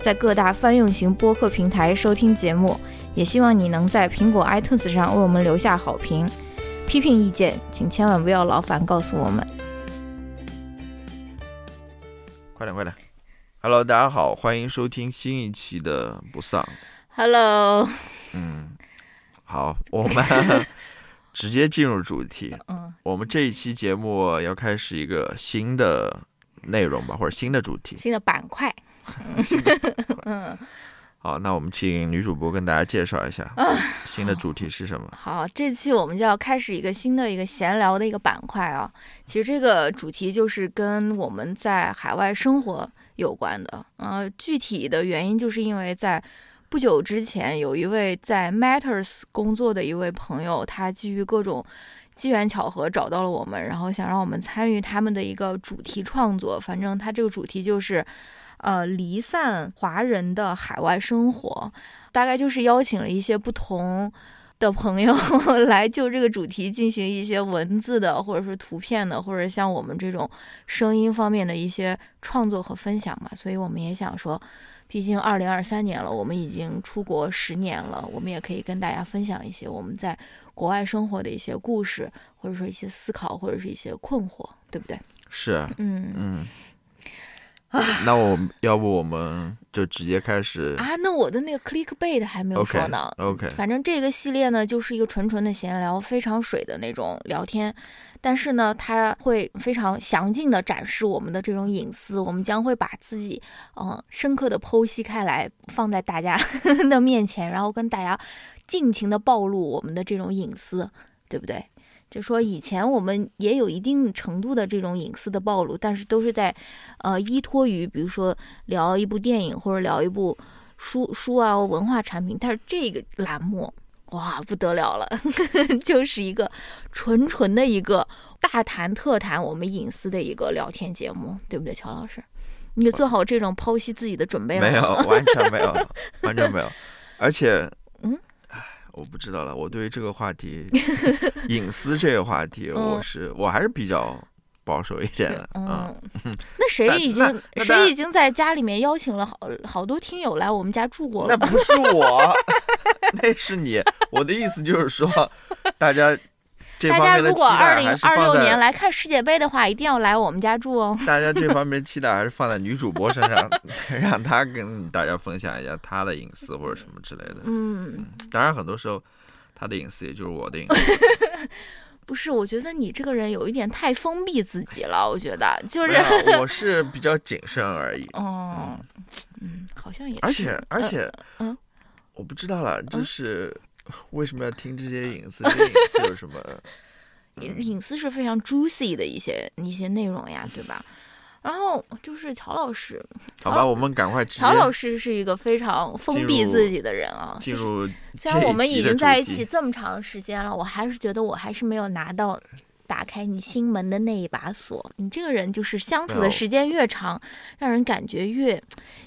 在各大泛用型播客平台收听节目。也希望你能在苹果 iTunes 上为我们留下好评。批评意见，请千万不要劳烦告诉我们。快点快点！Hello，大家好，欢迎收听新一期的不丧。Hello，嗯，好，我们 直接进入主题。嗯，我们这一期节目要开始一个新的内容吧，或者新的主题。新的板块。嗯，好，那我们请女主播跟大家介绍一下新的主题是什么。好，这期我们就要开始一个新的一个闲聊的一个板块啊。其实这个主题就是跟我们在海外生活有关的。呃，具体的原因就是因为在不久之前，有一位在 Matters 工作的一位朋友，他基于各种机缘巧合找到了我们，然后想让我们参与他们的一个主题创作。反正他这个主题就是。呃，离散华人的海外生活，大概就是邀请了一些不同的朋友 来就这个主题进行一些文字的，或者是图片的，或者像我们这种声音方面的一些创作和分享嘛。所以我们也想说，毕竟二零二三年了，我们已经出国十年了，我们也可以跟大家分享一些我们在国外生活的一些故事，或者说一些思考，或者是一些困惑，对不对？是啊，嗯嗯。那我们要不我们就直接开始啊？那我的那个 clickbait 还没有说呢。OK，, okay. 反正这个系列呢，就是一个纯纯的闲聊，非常水的那种聊天。但是呢，它会非常详尽的展示我们的这种隐私。我们将会把自己嗯、呃、深刻的剖析开来，放在大家 的面前，然后跟大家尽情的暴露我们的这种隐私，对不对？就说以前我们也有一定程度的这种隐私的暴露，但是都是在，呃，依托于比如说聊一部电影或者聊一部书书啊文化产品，但是这个栏目哇不得了了，就是一个纯纯的一个大谈特谈我们隐私的一个聊天节目，对不对，乔老师？你做好这种剖析自己的准备了吗？没有，完全没有，完全没有，而且，嗯。我不知道了，我对于这个话题，隐私这个话题，我是我还是比较保守一点的。嗯，那谁 已经谁已经在家里面邀请了好好多听友来我们家住过了？那不是我，那是你。我的意思就是说，大家这方面的期待还是二六年来看世界杯的话，一定要来我们家住哦。大家这方面期待还是放在女主播身上 让她跟大家分享一下她的隐私或者什么之类的。嗯，当然很多时候她的隐私也就是我的隐私。不是，我觉得你这个人有一点太封闭自己了。我觉得就是我是比较谨慎而已。哦，嗯，好像也是。而且而且，嗯，我不知道了，就是。为什么要听这些隐私？这些隐私有什么？隐私是非常 juicy 的一些一些内容呀，对吧？然后就是乔老师，好吧，我们赶快。乔老师是一个非常封闭自己的人啊。进入虽然我们已经在一起这么长时间了，我还是觉得我还是没有拿到打开你心门的那一把锁。你这个人就是相处的时间越长，让人感觉越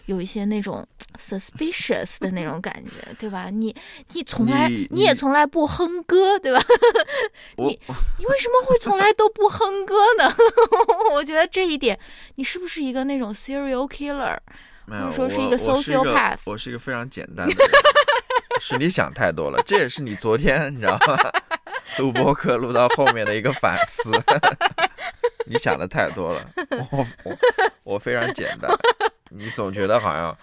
有一些那种 suspicious 的那种感觉，对吧？你你从来你你也从来不哼歌，对吧？你你为什么会从来都不哼歌呢？我觉得这一点，你是不是一个那种 serial killer，没有或者说是一个 sociopath？我是一个非常简单的人，是你想太多了。这也是你昨天你知道吗？录播课录到后面的一个反思，你想的太多了。我我我非常简单，你总觉得好像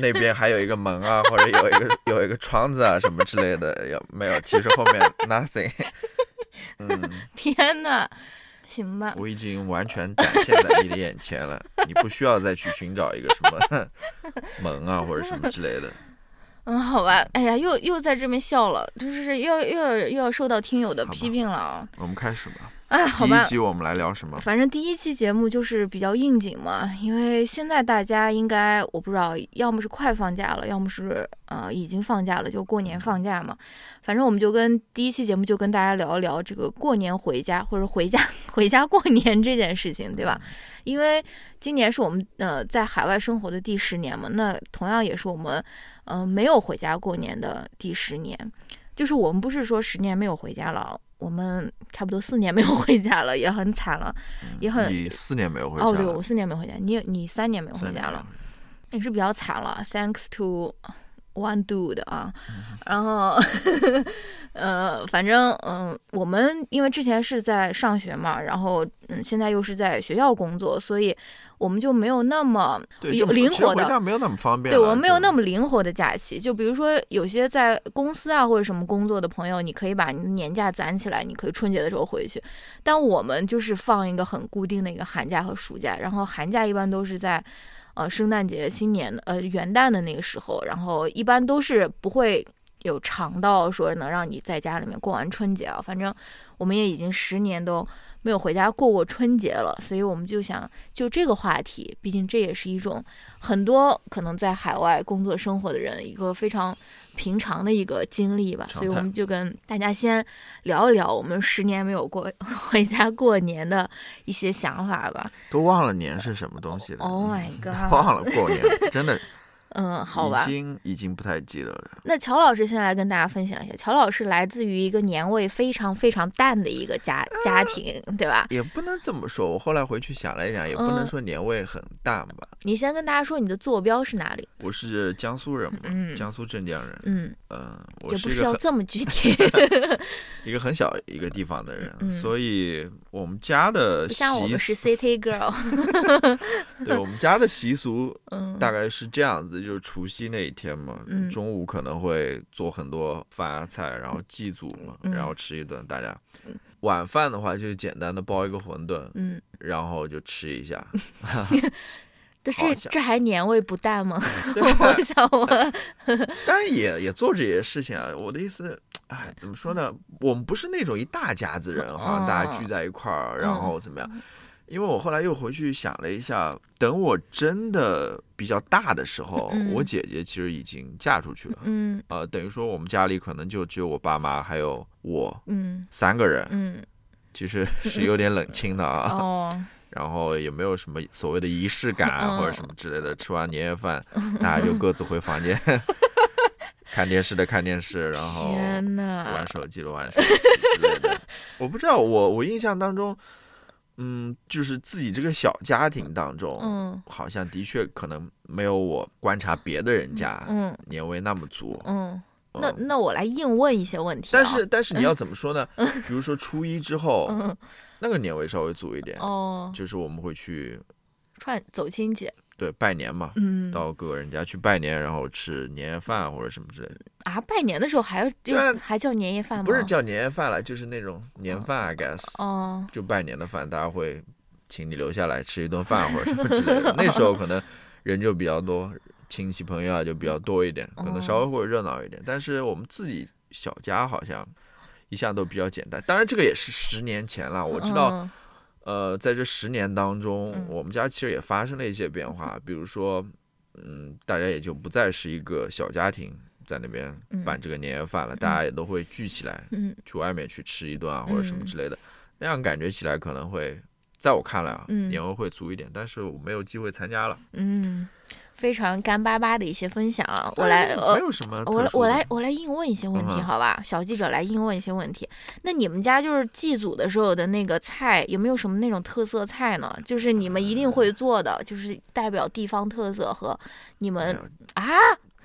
那边还有一个门啊，或者有一个有一个窗子啊什么之类的，有没有？其实后面 nothing。嗯，天哪，行吧，我已经完全展现在你的眼前了，你不需要再去寻找一个什么门啊或者什么之类的。嗯，好吧，哎呀，又又在这边笑了，就是又又又要受到听友的批评了啊！我们开始吧。哎，好吧第一，期我们来聊什么？反正第一期节目就是比较应景嘛，因为现在大家应该我不知道，要么是快放假了，要么是呃已经放假了，就过年放假嘛。反正我们就跟第一期节目就跟大家聊一聊这个过年回家或者回家 回家过年这件事情，对吧？因为今年是我们呃在海外生活的第十年嘛，那同样也是我们呃没有回家过年的第十年。就是我们不是说十年没有回家了，我们差不多四年没有回家了，也很惨了，也很你四年没有回家哦，对，我四年没回家，你你三年没有三年没有回家了，也是比较惨了，thanks to one dude 啊，然后呃，反正嗯、我们因为之前是在上学嘛，然后嗯，现在又是在学校工作，所以我们就没有那么，有灵活的没有那么方便对我们没有那么灵活的假期，就比如说有些在公司啊或者什么工作的朋友，你可以把你的年假攒起来，你可以春节的时候回去。但我们就是放一个很固定的一个寒假和暑假，然后寒假一般都是在呃圣诞节、新年呃元旦的那个时候，然后一般都是不会有长到说能让你在家里面过完春节啊。反正我们也已经十年都没有回家过过春节了，所以我们就想就这个话题，毕竟这也是一种很多可能在海外工作生活的人一个非常平常的一个经历吧，所以我们就跟大家先聊一聊我们十年没有过 回家过年的一些想法吧。都忘了年是什么东西了。Oh my 嗯 god！忘了过年，真的嗯，好吧已。经已经不太记得了。那乔老师现在来跟大家分享一下，乔老师来自于一个年味非常非常淡的一个家家庭，对吧？也不能这么说，我后来回去想了一想，也不能嗯说年味很淡吧。你先跟大家说你的坐标是哪里？我是江苏人嘛，嗯江苏镇江人。嗯，嗯，我是一个这么具体，一个很小一个地方的人，嗯所以我们家的不像我们是，city girl。对我们家的习俗 嗯，大概是这样子，就是除夕那一天嘛，嗯中午可能会做很多饭啊菜，然后祭祖嘛，嗯然后吃一顿，大家嗯。晚饭的话就是简单的包一个馄饨，嗯，然后就吃一下。这 这这还年味不淡吗？对我想问，当然也也做这些事情啊。我的意思，哎，怎么说呢？我们不是那种一大家子人，好像大家聚在一块儿，然后怎么样？因为我后来又回去想了一下，等我真的比较大的时候，嗯我姐姐其实已经嫁出去了。嗯呃，等于说我们家里可能就只有我爸妈还有我嗯三个人，嗯，其实 是有点冷清的啊。哦，然后也没有什么所谓的仪式感或者什么之类的。吃完年夜饭，大家就各自回房间，看电视的看电视，然后玩，手机的玩手机之类的。我不知道，我我印象当中，嗯，就是自己这个小家庭当中，嗯好像的确可能没有我观察别的人家嗯年味那么足。嗯，那嗯那我来硬问一些问题啊。但是但是你要怎么说呢？比如说初一之后，嗯那个年味稍微足一点，哦，就是我们会去串走亲戚，对拜年嘛，嗯到各个人家去拜年，然后吃年夜饭或者什么之类的，啊，拜年的时候还要还叫年夜饭吗？不是叫年夜饭了，就是那种年饭，I guess，哦，就拜年的饭，大家会请你留下来吃一顿饭或者什么之类的。那时候可能人就比较多，亲戚朋友啊就比较多一点，可能稍微会热闹一点。但是我们自己小家好像一向都比较简单，当然这个也是十年前了，我知道。嗯呃，在这十年当中，嗯。我们家其实也发生了一些变化，比如说，嗯，大家也就不再是一个小家庭在那边嗯。办这个年夜饭了，大家也都会聚起来，嗯。去外面去吃一顿啊，或者什么嗯。之类的，那样感觉起来可能会，在我看来啊，嗯。年味会足一点，但是我没有机会参加了。嗯，非常干巴巴的一些分享啊，我来呃没有什么特殊的，我来我来我来硬问一些问题，好吧？小记者来硬问一些问题。那你们家就是祭祖的时候的那个菜，有没有什么那种特色菜呢？就是你们一定会做的，就是代表地方特色和你们啊，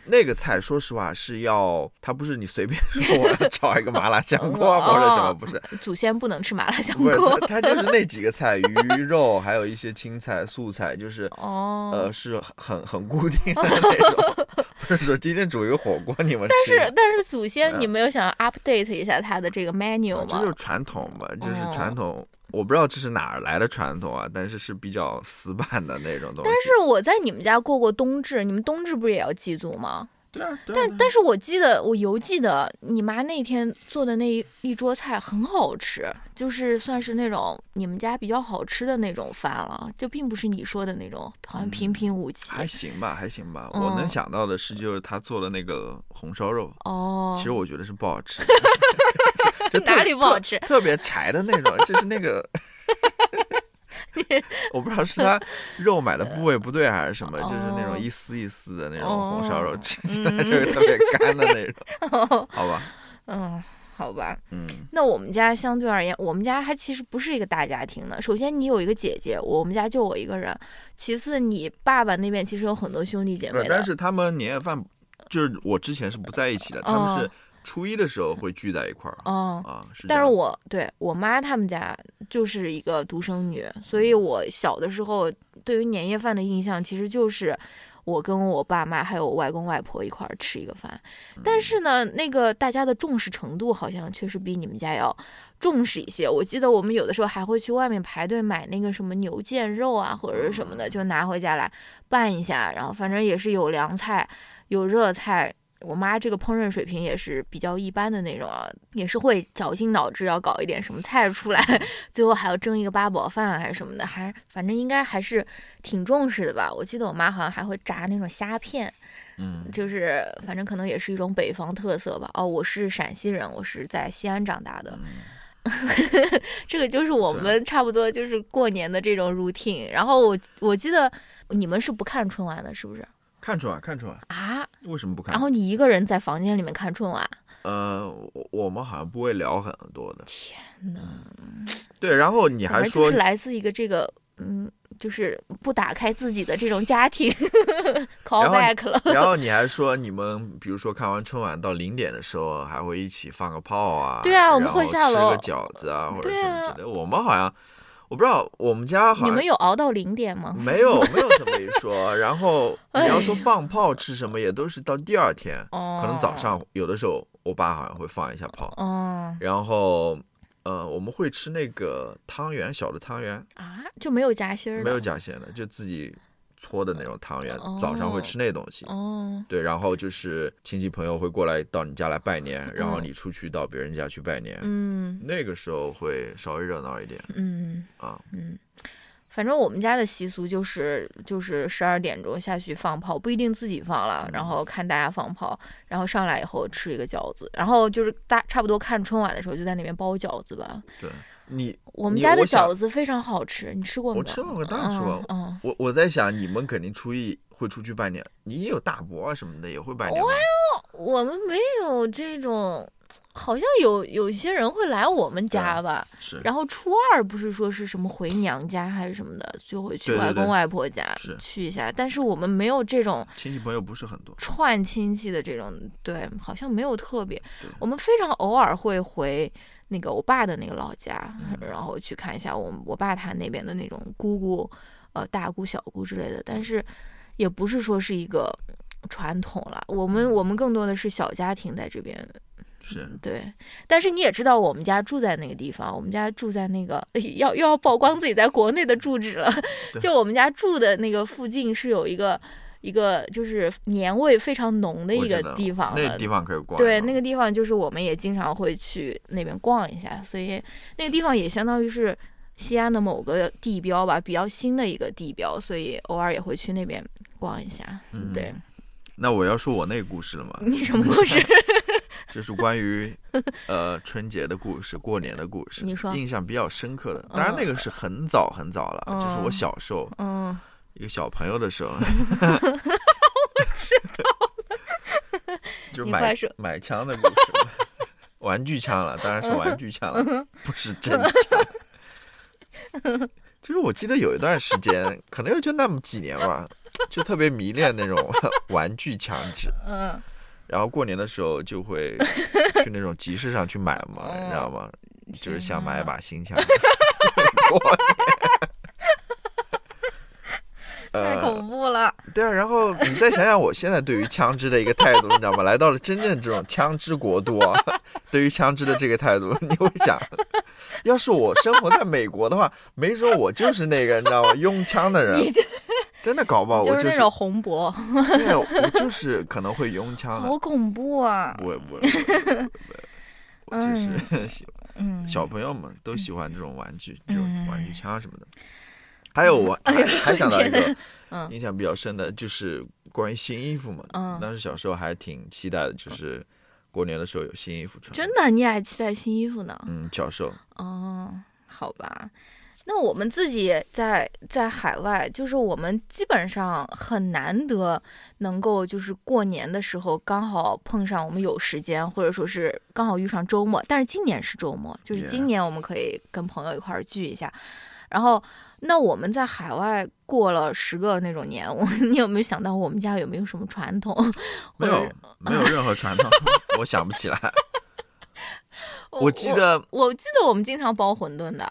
那个菜，说实话是要，它不是你随便 说我要 炒一个麻辣香锅哦或者什么，不是，祖先不能吃麻辣香锅它它就是那几个菜，鱼肉，还有一些青菜、素菜，就是哦。呃是很很固定的那种，不是说今天煮一个火锅你们但吃。是但是祖先，嗯你没有想要 update 一下它的这个 menu 吗？这就是传统嘛，就是哦传统。我不知道这是哪儿来的传统啊，但是是比较死板的那种东西。但是我在你们家过过冬至，你们冬至不是也要祭祖吗？对啊，对啊但但是我记得我犹记得你妈那天做的那一一桌菜很好吃，就是算是那种你们家比较好吃的那种饭了，就并不是你说的那种好像平平无奇。还行吧，还行吧。嗯我能想到的是，就是他做的那个红烧肉，哦，其实我觉得是不好吃的，就哪里不好吃？特别柴的那种，就是那个。我不知道是他肉买的部位不对还是什么，就是那种一丝一丝的那种红烧肉，哦吃起来就是特别干的那种，好吧？嗯，好吧。嗯，那我们家相对而言，我们家还其实不是一个大家庭的。首先，你有一个姐姐，我们家就我一个人。其次，你爸爸那边其实有很多兄弟姐，妹。但是他们年夜饭就是我之前是不在一起的，他们是初一的时候会聚在一块儿嗯，啊。是但是我对我妈他们家就是一个独生女，所以我小的时候对于年夜饭的印象其实就是我跟我爸妈还有我外公外婆一块儿吃一个饭。但是呢，那个大家的重视程度好像确实比你们家要重视一些。我记得我们有的时候还会去外面排队买那个什么牛腱肉啊或者是什么的，就拿回家来拌一下，然后反正也是有凉菜，有热菜。我妈这个烹饪水平也是比较一般的那种啊，也是会绞尽脑汁要搞一点什么菜出来，最后还要蒸一个八宝饭还是什么的，还反正应该还是挺重视的吧。我记得我妈好像还会炸那种虾片，嗯，就是反正可能也是一种北方特色吧。哦，我是陕西人，我是在西安长大的，嗯 这个就是我们差不多就是过年的这种 routine。然后我我记得你们是不看春晚的，是不是看春晚，看春晚，啊？为什么不看？然后你一个人在房间里面看春晚，呃，我我们好像不会聊很多的，天哪，对。然后你还说是来自一个这个嗯，就是不打开自己的这种家庭，call 然后 back 了。然后你还说你们，比如说看完春晚到零点的时候，还会一起放个炮啊？对啊我们会下楼吃个饺子啊，或者什么之类的。我们好像，我不知道，我们家好像你们有熬到零点吗？没有没有这么一说。然后 你要说放炮吃什么，也都是到第二天，哦，可能早上有的时候我爸好像会放一下炮，哦然后呃我们会吃那个汤圆，小的汤圆，啊，就没有夹心儿，没有夹心的，就自己搓的那种汤圆，哦早上会吃那东西。哦，对，然后就是亲戚朋友会过来到你家来拜年，然后嗯你出去到别人家去拜年，嗯那个时候会稍微热闹一点嗯啊。嗯。反正我们家的习俗就是，就是十二点钟下去放炮，不一定自己放了，然后看大家放炮，然后上来以后吃一个饺子，然后就是大差不多看春晚的时候就在那边包饺子吧。对你，我们家的饺子非常好吃，你吃过没有？我吃过我当然吃过嗯，嗯我我在想，你们肯定初一会出去拜年，你也有大伯啊什么的也会拜年吗？我们没有这种，好像有有些人会来我们家吧。是，然后初二不是说是什么回娘家还是什么的，就会去外公外婆家是去一下。但是我们没有这种亲戚朋友不是很多。串亲戚的这种，对，好像没有特别。我们非常偶尔会回那个我爸的那个老家，嗯然后去看一下我我爸他那边的那种姑姑，呃，大姑、小姑之类的。但是也不是说是一个传统了，我嗯们我们更多的是小家庭在这边。是，对，但是你也知道，我们家住在那个地方，我们家住在那个 要又要曝光自己在国内的住址了。就我们家住的那个附近是有一个一个就是年味非常浓的一个地方的那地方可以逛。对，那个地方就是我们也经常会去那边逛一下，所以那个地方也相当于是西安的某个地标吧，比较新的一个地标，所以偶尔也会去那边逛一下。嗯对，那我要说我那个故事了吗，你什么故事？就是关于呃春节的故事、过年的故事，你说印象比较深刻的。当然那个是很早很早了，就是我嗯小时候嗯，一个小朋友的时候，就是买买枪的故事，玩具枪了，当然是玩具枪了，不是真枪。就是我记得有一段时间，可能也就那么几年吧，就特别迷恋那种玩具枪支。嗯，然后过年的时候就会去那种集市上去买嘛，你知道吗？就是想买一把新枪。过年太呃，恐怖了。对啊，然后你再想想我现在对于枪支的一个态度，你知道吗？来到了真正这种枪支国度啊，对于枪支的这个态度，你会想，要是我生活在美国的话，没准我就是那个你知道吗？拥枪的人。真的搞不好我就是那种红脖，对，我就是可能会用枪的。好恐怖啊！不会不会我就是喜嗯，小朋友们都喜欢这种玩具，这嗯种玩具枪什么的。还有我还还想到一个嗯印象比较深的，就是关于新衣服嘛。嗯当时小时候还挺期待的，就是过年的时候有新衣服穿。真的，你还期待新衣服呢？嗯，小时候哦，好吧。那我们自己在在海外，就是我们基本上很难得能够就是过年的时候刚好碰上我们有时间，或者说是刚好遇上周末。但是今年是周末，就是今年我们可以跟朋友一块儿聚一下。然后，那我们在海外过了十个那种年，我你有没有想到我们家有没有什么传统？没有没有任何传统，我想不起来。我记得我记得我们经常包馄饨的。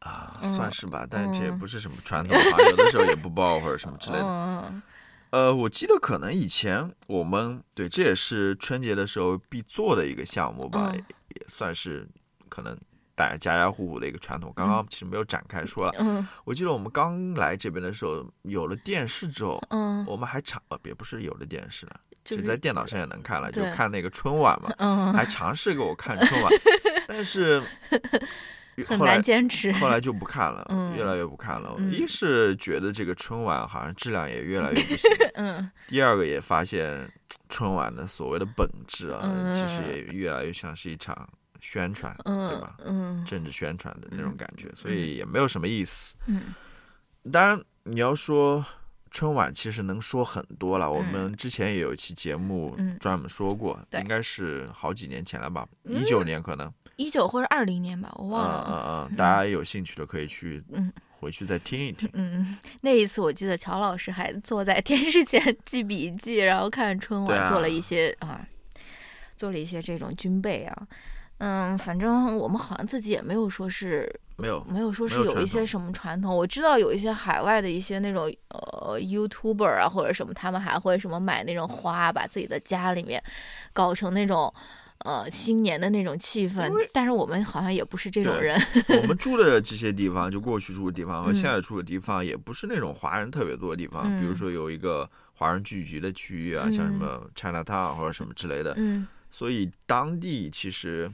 啊，嗯算是吧，但是这也嗯不是什么传 统，好像有的时候也不包或者什么之类的。嗯呃，我记得可能以前我们对这也是春节的时候必做的一个项目吧，也算是可能大家家家户户的一个传统。刚刚其实没有展开说了。嗯我记得我们刚来这边的时候，有了电视之后，嗯，我们还尝呃，也不是有了电视了，就其实在电脑上也能看了，就看那个春晚嘛，嗯还尝试给我看春晚，但是很 后来难坚持。后来就不看了，嗯越来越不看了。嗯一是觉得这个春晚好像质量也越来越不行，嗯第二个也发现春晚的所谓的本质啊，嗯其实也越来越像是一场宣传，嗯对嗯吧？嗯政治宣传的那种感觉，所以也没有什么意思。嗯当然，你要说春晚，其实能说很多了。我们之前也有一期节目嗯专门说过，对应该是好几年前了吧，嗯一九年可能。一九或者二零年吧，我嗯忘了。嗯嗯，大家有兴趣的可以去嗯回去再听一听。嗯，那一次我记得乔老师还坐在电视前记笔记，然后看春晚，啊做了一些啊，做了一些这种军备啊。嗯，反正我们好像自己也没有说是没有，没有说是有一些什么传统，我知道有一些海外的一些那种呃 YouTuber 啊或者什么，他们还会什么买那种花，把自己的家里面搞成那种呃新年的那种气氛。但是我们好像也不是这种人。我们 住的这些地方，就过去住的地方和嗯现在住的地方，也不是那种华人特别多的地方。嗯比如说有一个华人聚集的区域啊，嗯像什么 China Town 或者什么之类的，嗯所以当地其实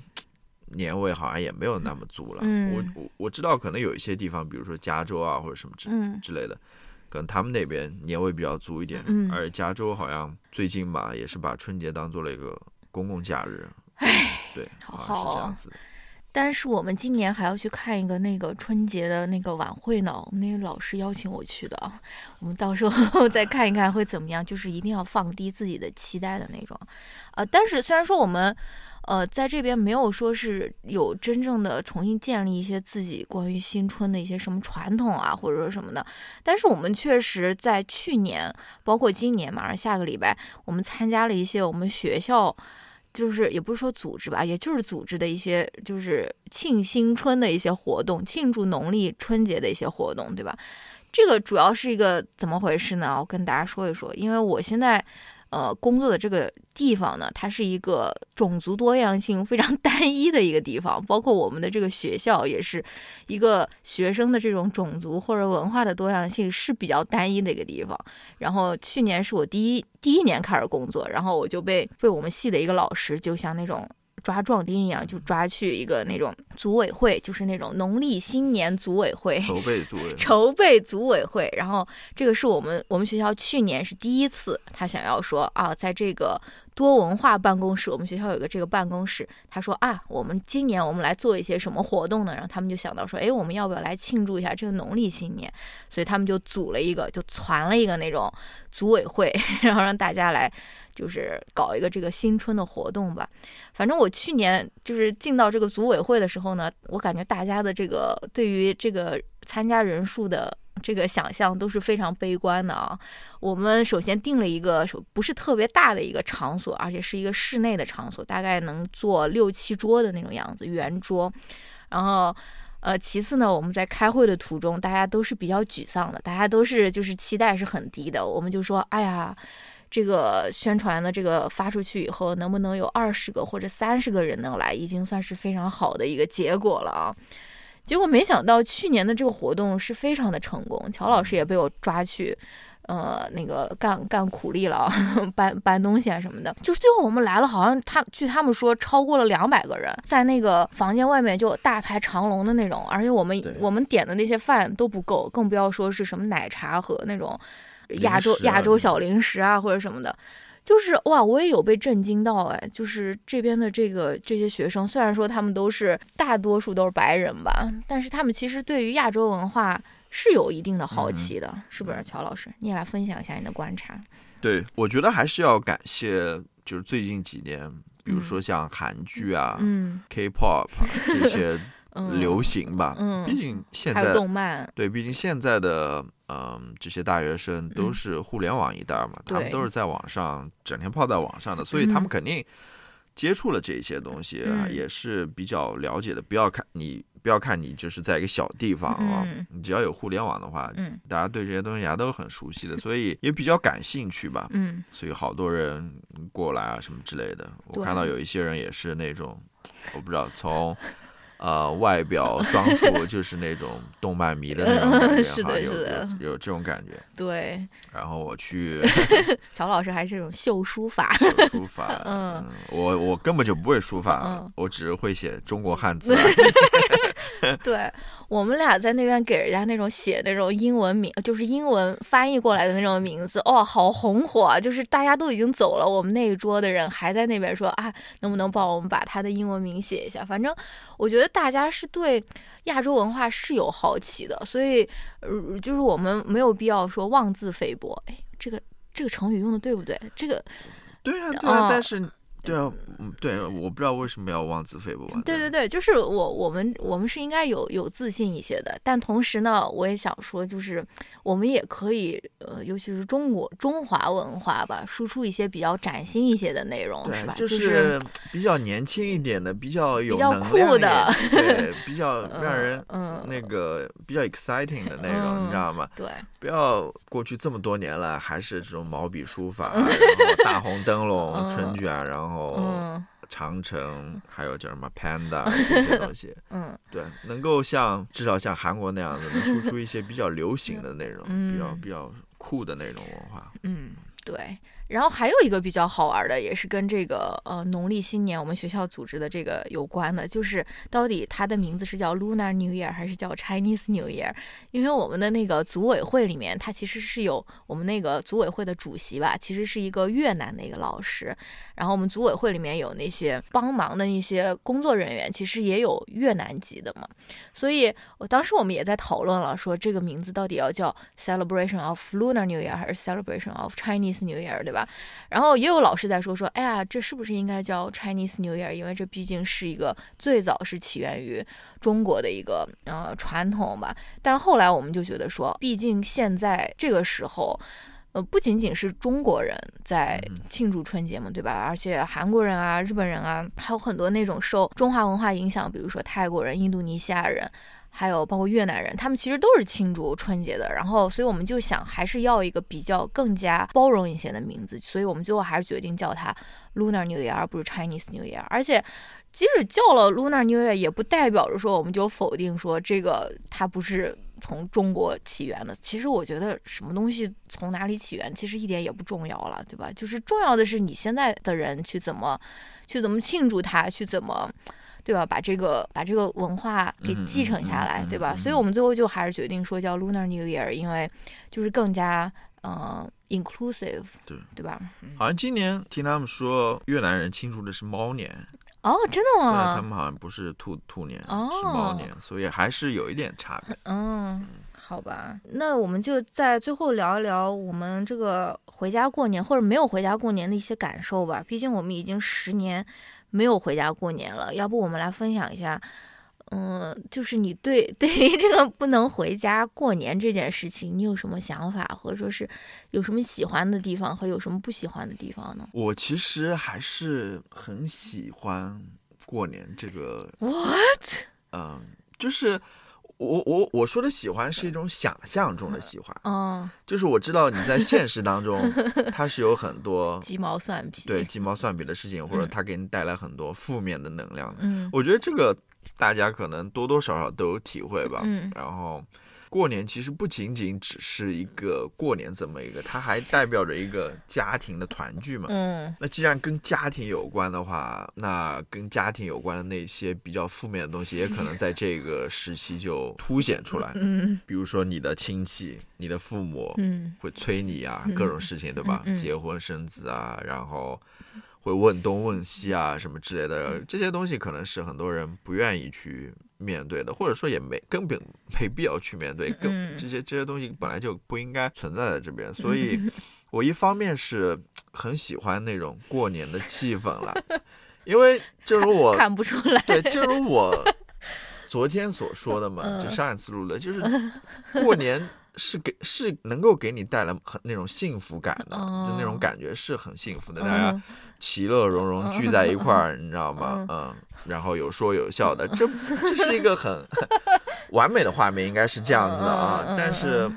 年味好像也没有那么足了。嗯我我我知道，可能有一些地方，比如说加州啊或者什么之嗯之类的，可能他们那边年味比较足一点。嗯而加州好像最近吧，也是把春节当做了一个公共假日。对，好好像是这样子的。但是我们今年还要去看一个那个春节的那个晚会呢，我们那个老师邀请我去的，我们到时候 再看一看会怎么样，就是一定要放低自己的期待的那种，呃，但是虽然说我们。呃，在这边没有说是有真正的重新建立一些自己关于新春的一些什么传统啊，或者说什么的，但是我们确实在去年，包括今年，马上下个礼拜，我们参加了一些我们学校就是也不是说组织吧，也就是组织的一些就是庆新春的一些活动，庆祝农历春节的一些活动，对吧？这个主要是一个怎么回事呢？我跟大家说一说，因为我现在。呃，工作的这个地方呢，它是一个种族多样性非常 单一的一个地方，包括我们的这个学校也是一个学生的这种种族或者文化的多样性是比较单一的一个地方。然后去年是我第一第一年开始工作，然后我就被被我们系的一个老师，就像那种抓壮丁一样，就抓去一个那种组委会，就是那种农历新年组委会。筹备组委 筹备组委会，然后这个是我们我们学校去年是第一次，他想要说啊，在这个多文化办公室，我们学校有个这个办公室，他说啊，我们今年我们来做一些什么活动呢？然后他们就想到说，哎，我们要不要来庆祝一下这个农历新年？所以他们就组了一个，就攒了一个那种组委会，然后让大家来就是搞一个这个新春的活动吧。反正我去年就是进到这个组委会的时候呢，我感觉大家的这个对于这个参加人数的这个想象都是非常悲观的啊。我们首先定了一个不是特别大的一个场所，而且是一个室内的场所，大概能坐六七桌的那种样子，圆桌。然后，呃，其次呢，我们在开会的途中，大家都是比较沮丧的，大家都是就是期待是很低的。我们就说，哎呀。这个宣传的这个发出去以后，能不能有二十个或者三十个人能来，已经算是非常好的一个结果了啊。结果没想到去年的这个活动是非常的成功，乔老师也被我抓去。呃，那个干干苦力了，搬搬东西啊什么的。就是最后我们来了，好像他据他们说超过了两百个人，在那个房间外面就大排长龙的那种，而且我们我们点的那些饭都不够，更不要说是什么奶茶和那种亚洲亚洲小零食啊或者什么的。就是哇，我也有被震惊到哎，就是这边的这个这些学生，虽然说他们都是大多数都是白人吧，但是他们其实对于亚洲文化。是有一定的好奇的，是不是？乔老师，你也来分享一下你的观察。对，我觉得还是要感谢，就是最近几年，比如说像韩剧啊、K-pop 这些流行吧。嗯，毕竟现在动漫，对，毕竟现在的嗯这些大学生都是互联网一代嘛，他们都是在网上整天泡在网上的，所以他们肯定接触了这些东西，也是比较了解的。不要看你。不要看你就是在一个小地方啊，你只要有互联网的话，大家对这些东西啊都很熟悉的，所以也比较感兴趣吧。嗯，所以好多人过来啊什么之类的。我看到有一些人也是那种，我不知道从。呃，外表装束就是那种动漫迷的那种感觉，是的，有有有这种感觉。对。然后我去，乔老师还是这种秀书法。秀书法，嗯，我我根本就不会书法，我只是会写中国汉字。对我们俩在那边给人家那种写那种英文名，就是英文翻译过来的那种名字，哦，好红火啊！就是大家都已经走了，我们那一桌的人还在那边说啊，能不能帮我们把他的英文名写一下？反正我觉得。大家是对亚洲文化是有好奇的，所以，呃，就是我们没有必要说妄自菲薄。哎，这个这个成语用的对不对？这个，对啊，对啊，但是。对啊，嗯，对，我不知道为什么要妄自菲薄。对对对，就是我我们我们是应该有有自信一些的，但同时呢，我也想说，就是我们也可以，呃，尤其是中国中华文化吧，输出一些比较崭新一些的内容，是吧？就是比较年轻一点的，比较有比较酷的，对，比较让人嗯那个比较 exciting 的内容，你知道吗？对，不要过去这么多年了，还是这种毛笔书法，然后大红灯笼、春卷，然后。然后长城，还有叫什么 Panda 这些东西，嗯，对，能够像至少像韩国那样子，能输出一些比较流行的内容，比较比较酷的那种文化，嗯，对。然后还有一个比较好玩的，也是跟这个呃农历新年我们学校组织的这个有关的，就是到底它的名字是叫 Lunar New Year 还是叫 Chinese New Year？因为我们的那个组委会里面，它其实是有我们那个组委会的主席吧，其实是一个越南的一个老师，然后我们组委会里面有那些帮忙的一些工作人员，其实也有越南籍的嘛，所以我当时我们也在讨论了，说这个名字到底要叫 Celebration of Lunar New Year 还是 Celebration of Chinese New Year，对吧？吧？然后也有老师在说说，哎呀，这是不是应该叫 Chinese New Year？因为这毕竟是一个最早是起源于中国的一个呃传统吧。但是后来我们就觉得说，毕竟现在这个时候，呃，不仅仅是中国人在庆祝春节嘛，对吧？而且韩国人啊、日本人啊，还有很多那种受中华文化影响，比如说泰国人、印度尼西亚人。还有包括越南人，他们其实都是庆祝春节的。然后，所以我们就想还是要一个比较更加包容一些的名字。所以我们最后还是决定叫它 Lunar New Year，而不是 Chinese New Year。而且，即使叫了 Lunar New Year，也不代表着说我们就否定说这个它不是从中国起源的。其实我觉得什么东西从哪里起源，其实一点也不重要了，对吧？就是重要的是你现在的人去怎么去怎么庆祝它，去怎么。对吧？把这个把这个文化给继承下来，对吧？所以我们最后就还是决定说叫 Lunar New Year，因为就是更加嗯 inclusive，对对吧？好像今年听他们说越南人庆祝的是猫年哦，真的吗？他们好像不是兔兔年，是猫年，所以还是有一点差别。嗯，好吧，那我们就在最后聊一聊我们这个回家过年或者没有回家过年的一些感受吧。毕竟我们已经十年。没有回家过年了，要不我们来分享一下，嗯，就是你对 对于这个不能回家过年这件事情，你有什么想法，或者说是有什么喜欢的地方和有什么不喜欢的地方呢？我其实还是很喜欢过年这个。What？嗯，就是。我我我说的喜欢是一种想象中的喜欢，嗯，就是我知道你在现实当中，它是有很多鸡毛蒜皮，对鸡毛蒜皮的事情，或者它给你带来很多负面的能量的。嗯，我觉得这个大家可能多多少少都有体会吧。嗯然后过年其实不仅仅只是一个过年这么一个，它还代表着一个家庭的团聚嘛。嗯那既然跟家庭有关的话，那跟家庭有关的那些比较负面的东西，也可能在这个时期就凸显出来。嗯比如说你的亲戚、你的父母嗯会催你啊，嗯各种事情，对吧？结婚生子啊，然后会问东问西啊，什么之类的，这些东西可能是很多人不愿意去面对的，或者说也没根本 没必要去面对，根嗯这些这些东西本来就不应该存在在这边，所以我一方面是很喜欢那种过年的气氛了，因为正如我看不出来。对，正如我昨天所说的嘛，嗯就上一次录的，就是过年是给是能够给你带来很那种幸福感的，就那种哦感觉是很幸福的，大家嗯其乐融融聚在一块儿，你知道吗？嗯，然后有说有笑的，这这是一个很完美的画面，应该是这样子的啊。但是，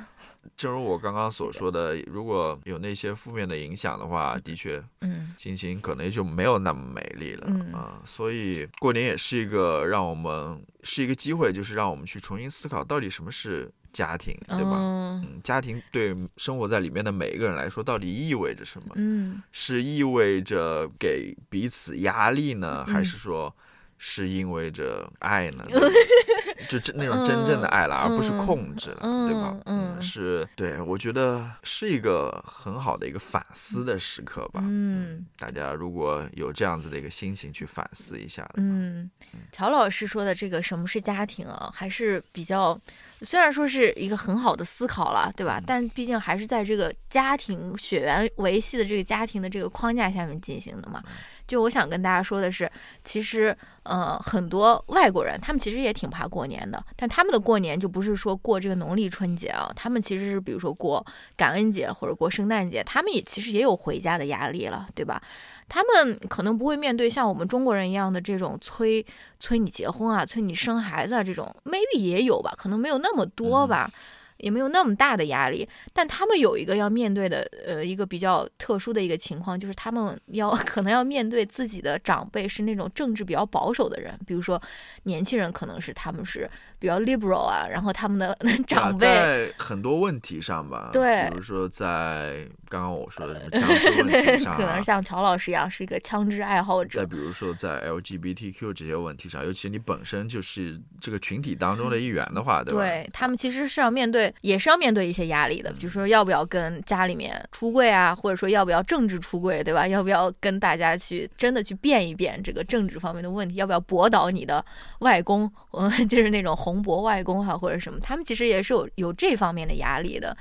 正如我刚刚所说的，如果有那些负面的影响的话，的确嗯心情可能就没有那么美丽了嗯啊、所以过年也是一个让我们是一个机会，就是让我们去重新思考到底什么是家庭，对吧？嗯嗯，家庭对生活在里面的每一个人来说，到底意味着什么？嗯是意味着给彼此压力呢，嗯还是说是因为着爱呢？就真那种真正的爱了，而不是控制了，嗯对吧？嗯是对，我觉得是一个很好的一个反思的时刻吧。嗯大家如果有这样子的一个心情去反思一下，嗯，乔老师说的这个什么是家庭啊，还是比较，虽然说是一个很好的思考了，对吧？但毕竟还是在这个家庭血缘维系的这个家庭的这个框架下面进行的嘛。就我想跟大家说的是，其实呃，很多外国人他们其实也挺怕过年的，但他们的过年就不是说过这个农历春节啊，他们其实是比如说过感恩节或者过圣诞节，他们也其实也有回家的压力了，对吧？他们可能不会面对像我们中国人一样的这种催催你结婚啊、催你生孩子啊这种，maybe 也有吧，可能没有那么多吧。也没有那么大的压力，但他们有一个要面对的，呃，一个比较特殊的一个情况，就是他们要 可能要面对自己的长辈是那种政治比较保守的人，比如说年轻人可能是他们是比较 liberal 啊，然后他们的 长辈，在很多问题上吧，对比如说在刚刚我说的什么枪支问题上、啊，可能像乔老师一样是一个枪支爱好者再，比如说在 LGBTQ 这些问题上，尤其你本身就是这个群体当中的一员的话，对吧？对他们其实是要面对，也是要面对一些压力的，比如说要不要跟家里面出柜啊，或者说要不要政治出柜，对吧？要不要跟大家去真的去辩一辩这个政治方面的问题？要不要驳倒你的外公，嗯，就是那种红脖外公哈、或者什么？他们其实也是有有这方面的压力的。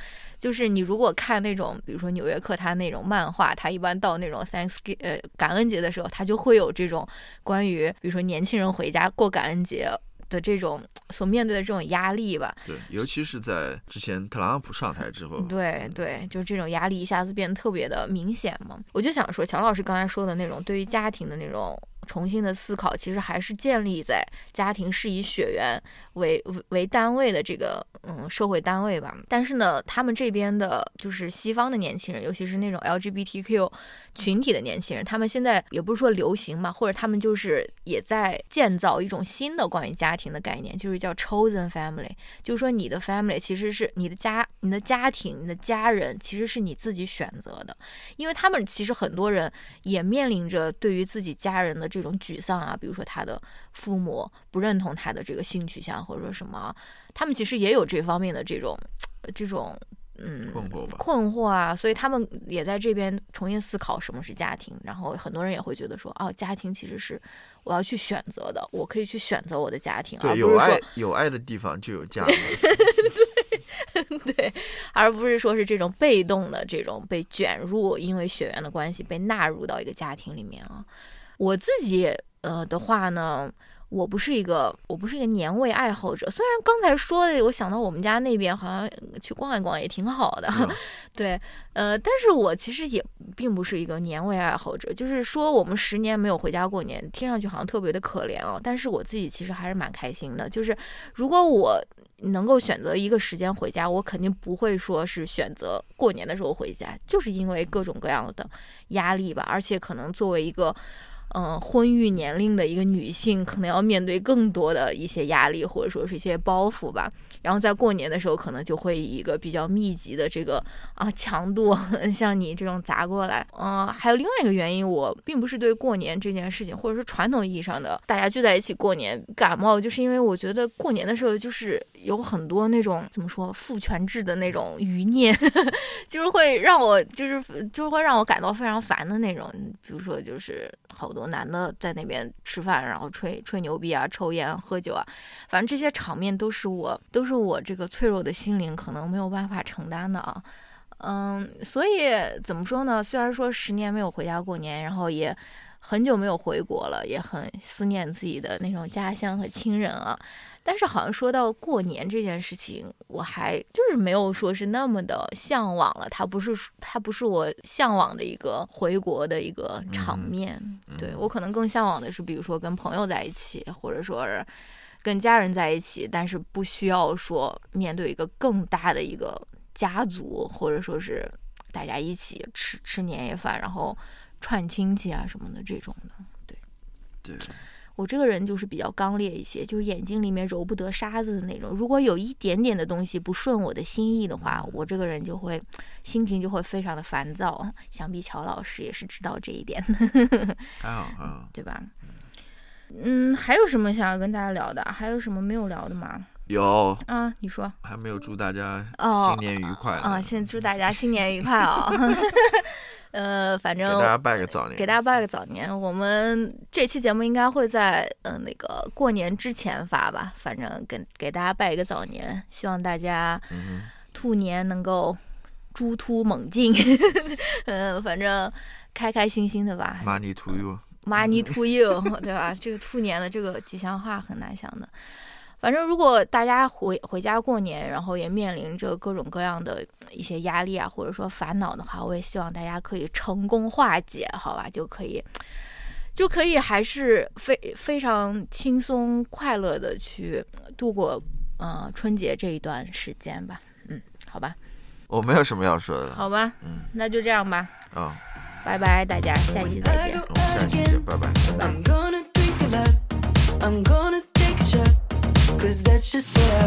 就是你如果看那种，比如说《纽约客》他那种漫画，他一般到那种 Thanksgiving 呃感恩节的时候，他就会有这种关于比如说年轻人回家过感恩节的这种所面对的这种压力吧。对，尤其是在之前特朗普上台之后，对对，就这种压力一下子变得特别的明显嘛。我就想说，乔老师刚才说的那种对于家庭的那种重新的思考，其实还是建立在家庭是以血缘为为单位的这个嗯社会单位吧。但是呢，他们这边的就是西方的年轻人，尤其是那种 LGBTQ 群体的年轻人，他们现在也不是说流行嘛，或者他们就是也在建造一种新的关于家庭的概念，就是叫 chosen family，就是说你的 family 其实是你的家、你的家庭、你的家人，其实是你自己选择的，因为他们其实很多人也面临着对于自己家人的这种沮丧啊，比如说他的父母不认同他的这个性取向，或者说什么，他们其实也有这方面的这种这种嗯困惑吧困惑啊，所以他们也在这边重新思考什么是家庭，然后很多人也会觉得说，哦，家庭其实是我要去选择的，我可以去选择我的家庭，而对，不是说有爱有爱的地方就有家庭。对，而不是说是这种被动的这种被卷入，因为血缘的关系被纳入到一个家庭里面啊。我自己呃的话呢，我不是一个我不是一个年味爱好者，虽然刚才说的，我想到我们家那边好像去逛一逛也挺好的，嗯。对，呃，但是我其实也并不是一个年味爱好者，就是说我们十年没有回家过年，听上去好像特别的可怜哦，但是我自己其实还是蛮开心的，就是如果我能够选择一个时间回家，我肯定不会说是选择过年的时候回家，就是因为各种各样的压力吧，而且可能作为一个嗯，婚育年龄的一个女性，可能要面对更多的一些压力，或者说是一些包袱吧。然后在过年的时候，可能就会以一个比较密集的这个啊强度，像你这种砸过来。嗯，还有另外一个原因，我并不是对过年这件事情，或者说传统意义上的大家聚在一起过年感冒，就是因为我觉得过年的时候就是有很多那种怎么说父权制的那种余孽，就是会让我就是就是会让我感到非常烦的那种。比如说就是好多男的在那边吃饭，然后吹吹牛逼啊，抽烟喝酒啊，反正这些场面都是我都是。我这个脆弱的心灵可能没有办法承担的啊，嗯，所以怎么说呢？虽然说十年没有回家过年，然后也很久没有回国了，也很思念自己的那种家乡和亲人啊，但是好像说到过年这件事情，我还就是没有说是那么的向往了。它不是它不是我向往的一个回国的一个场面，对我可能更向往的是，比如说跟朋友在一起，或者说是。跟家人在一起，但是不需要说面对一个更大的一个家族，或者说是大家一起吃吃年夜饭，然后串亲戚啊什么的这种的。对，对我这个人就是比较刚烈一些，就眼睛里面揉不得沙子的那种。如果有一点点的东西不顺我的心意的话，我这个人就会心情就会非常的烦躁。想必乔老师也是知道这一点，还好还好，对吧？嗯，还有什么想要跟大家聊的？还有什么没有聊的吗？有啊，你说。还没有祝大家新年愉快啊！先祝大家新年愉快啊！呃，反正给大家拜个早年，给大家拜个早年。我们这期节目应该会在嗯那个过年之前发吧。反正给给大家拜一个早年，希望大家兔年能够猪突猛进。嗯，反正开开心心的吧。Money to you。Money to you，对吧？这个兔年的这个吉祥话很难想的。反正如果大家回回家过年，然后也面临着各种各样的一些压力啊，或者说烦恼的话，我也希望大家可以成功化解，好吧？就可以就可以还是非非常轻松快乐的去度过呃春节这一段时间吧。嗯，好吧。我没有什么要说的。好吧。嗯，那就这样吧。啊。拜拜，大家下期再见。下期 just what